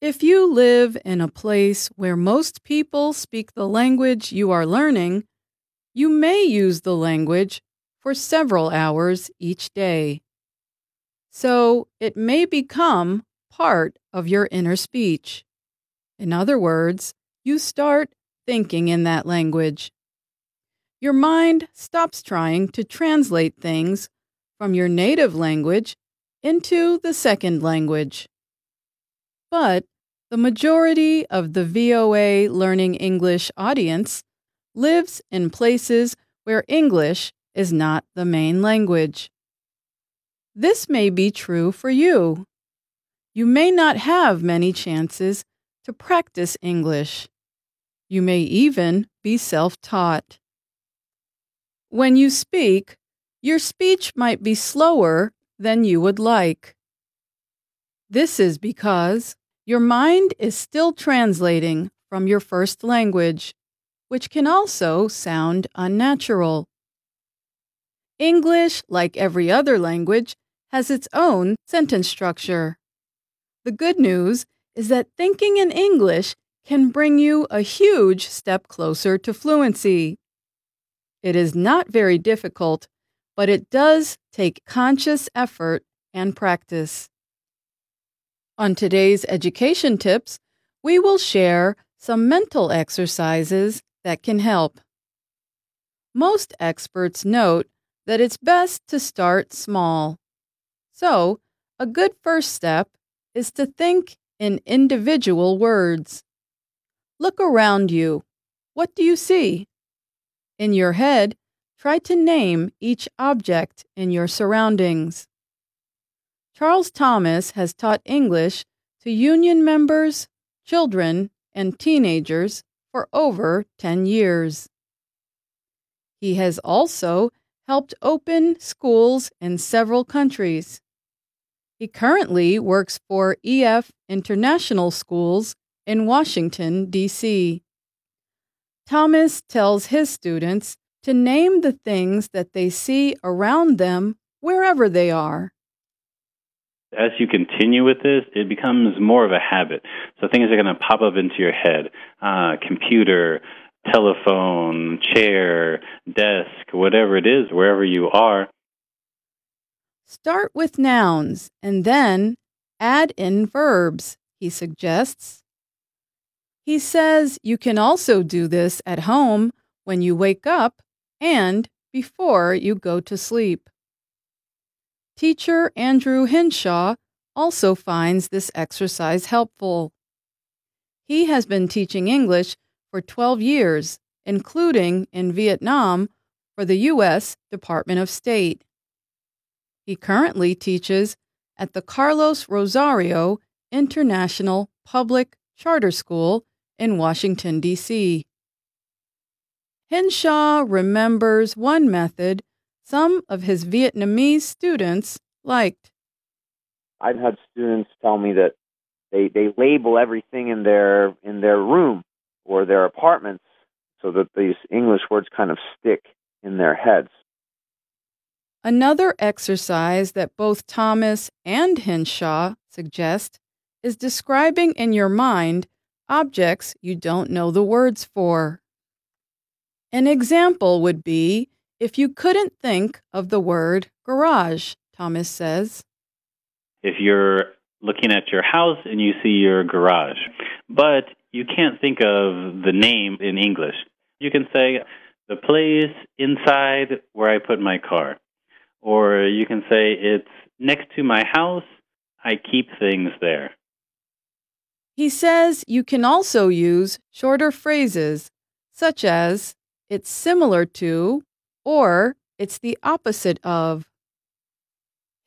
If you live in a place where most people speak the language you are learning, you may use the language for several hours each day. So it may become part of your inner speech. In other words, you start thinking in that language. Your mind stops trying to translate things from your native language into the second language. But the majority of the VOA Learning English audience lives in places where English is not the main language. This may be true for you. You may not have many chances to practice English. You may even be self taught. When you speak, your speech might be slower than you would like. This is because your mind is still translating from your first language, which can also sound unnatural. English, like every other language, has its own sentence structure. The good news is that thinking in English can bring you a huge step closer to fluency. It is not very difficult, but it does take conscious effort and practice. On today's education tips, we will share some mental exercises that can help. Most experts note that it's best to start small. So, a good first step is to think in individual words. Look around you. What do you see? In your head, try to name each object in your surroundings. Charles Thomas has taught English to union members, children, and teenagers for over 10 years. He has also helped open schools in several countries. He currently works for EF International Schools in Washington, D.C. Thomas tells his students to name the things that they see around them wherever they are. As you continue with this, it becomes more of a habit. So things are going to pop up into your head uh, computer, telephone, chair, desk, whatever it is, wherever you are. Start with nouns and then add in verbs, he suggests. He says you can also do this at home when you wake up and before you go to sleep. Teacher Andrew Henshaw also finds this exercise helpful. He has been teaching English for 12 years, including in Vietnam for the U.S. Department of State. He currently teaches at the Carlos Rosario International Public Charter School in Washington, D.C. Henshaw remembers one method some of his Vietnamese students liked. I've had students tell me that they, they label everything in their in their room or their apartments so that these English words kind of stick in their heads. Another exercise that both Thomas and Henshaw suggest is describing in your mind objects you don't know the words for. An example would be if you couldn't think of the word garage, Thomas says. If you're looking at your house and you see your garage, but you can't think of the name in English. You can say, the place inside where I put my car. Or you can say, it's next to my house. I keep things there. He says you can also use shorter phrases, such as, it's similar to, or it's the opposite of.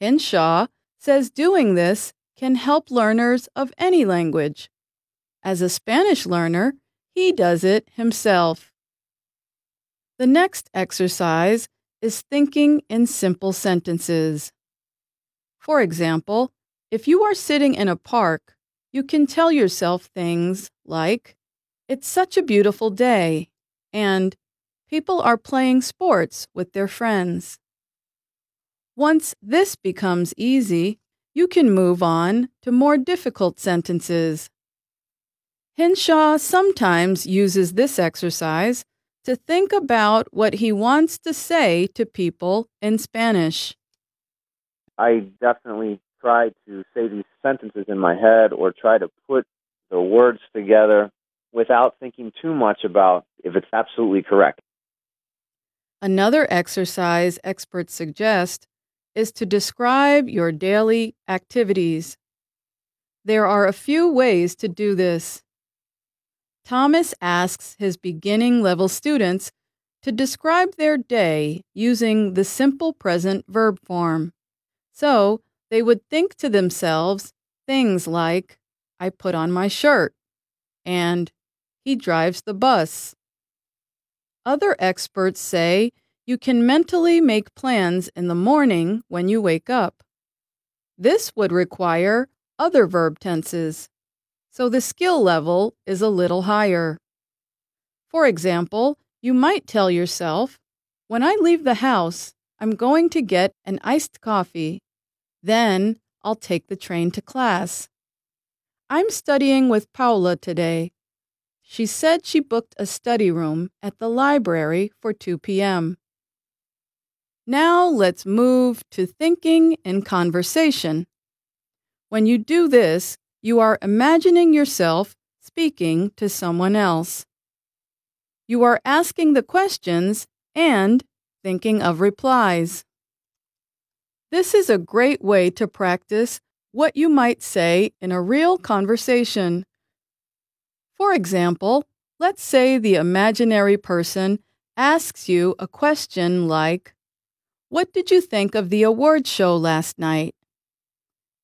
Henshaw says doing this can help learners of any language. As a Spanish learner, he does it himself. The next exercise is thinking in simple sentences. For example, if you are sitting in a park, you can tell yourself things like, It's such a beautiful day, and People are playing sports with their friends. Once this becomes easy, you can move on to more difficult sentences Henshaw sometimes uses this exercise to think about what he wants to say to people in Spanish. I definitely try to say these sentences in my head or try to put the words together without thinking too much about if it's absolutely correct. Another exercise experts suggest is to describe your daily activities. There are a few ways to do this. Thomas asks his beginning level students to describe their day using the simple present verb form. So they would think to themselves things like, I put on my shirt, and he drives the bus. Other experts say you can mentally make plans in the morning when you wake up. This would require other verb tenses, so the skill level is a little higher. For example, you might tell yourself, When I leave the house, I'm going to get an iced coffee. Then I'll take the train to class. I'm studying with Paula today. She said she booked a study room at the library for 2 p.m. Now let's move to thinking in conversation. When you do this, you are imagining yourself speaking to someone else. You are asking the questions and thinking of replies. This is a great way to practice what you might say in a real conversation. For example, let's say the imaginary person asks you a question like, What did you think of the award show last night?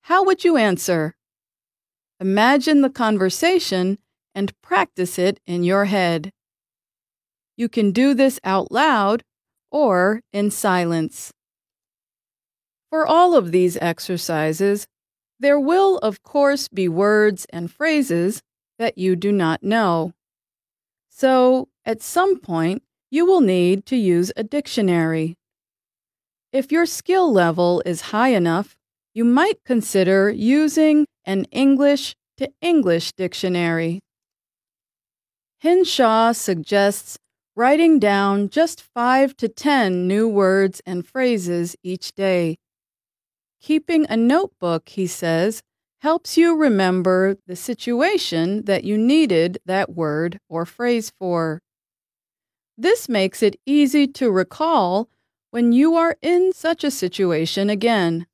How would you answer? Imagine the conversation and practice it in your head. You can do this out loud or in silence. For all of these exercises, there will, of course, be words and phrases that you do not know. So, at some point, you will need to use a dictionary. If your skill level is high enough, you might consider using an English to English dictionary. Henshaw suggests writing down just five to ten new words and phrases each day. Keeping a notebook, he says, helps you remember the situation that you needed that word or phrase for. This makes it easy to recall when you are in such a situation again.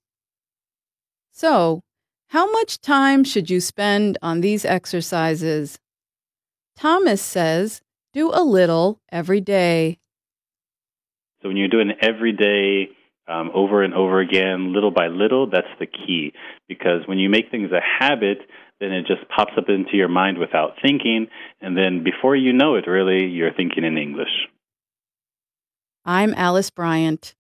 So, how much time should you spend on these exercises? Thomas says do a little every day. So, when you're doing every day, um, over and over again, little by little, that's the key. Because when you make things a habit, then it just pops up into your mind without thinking. And then before you know it, really, you're thinking in English. I'm Alice Bryant.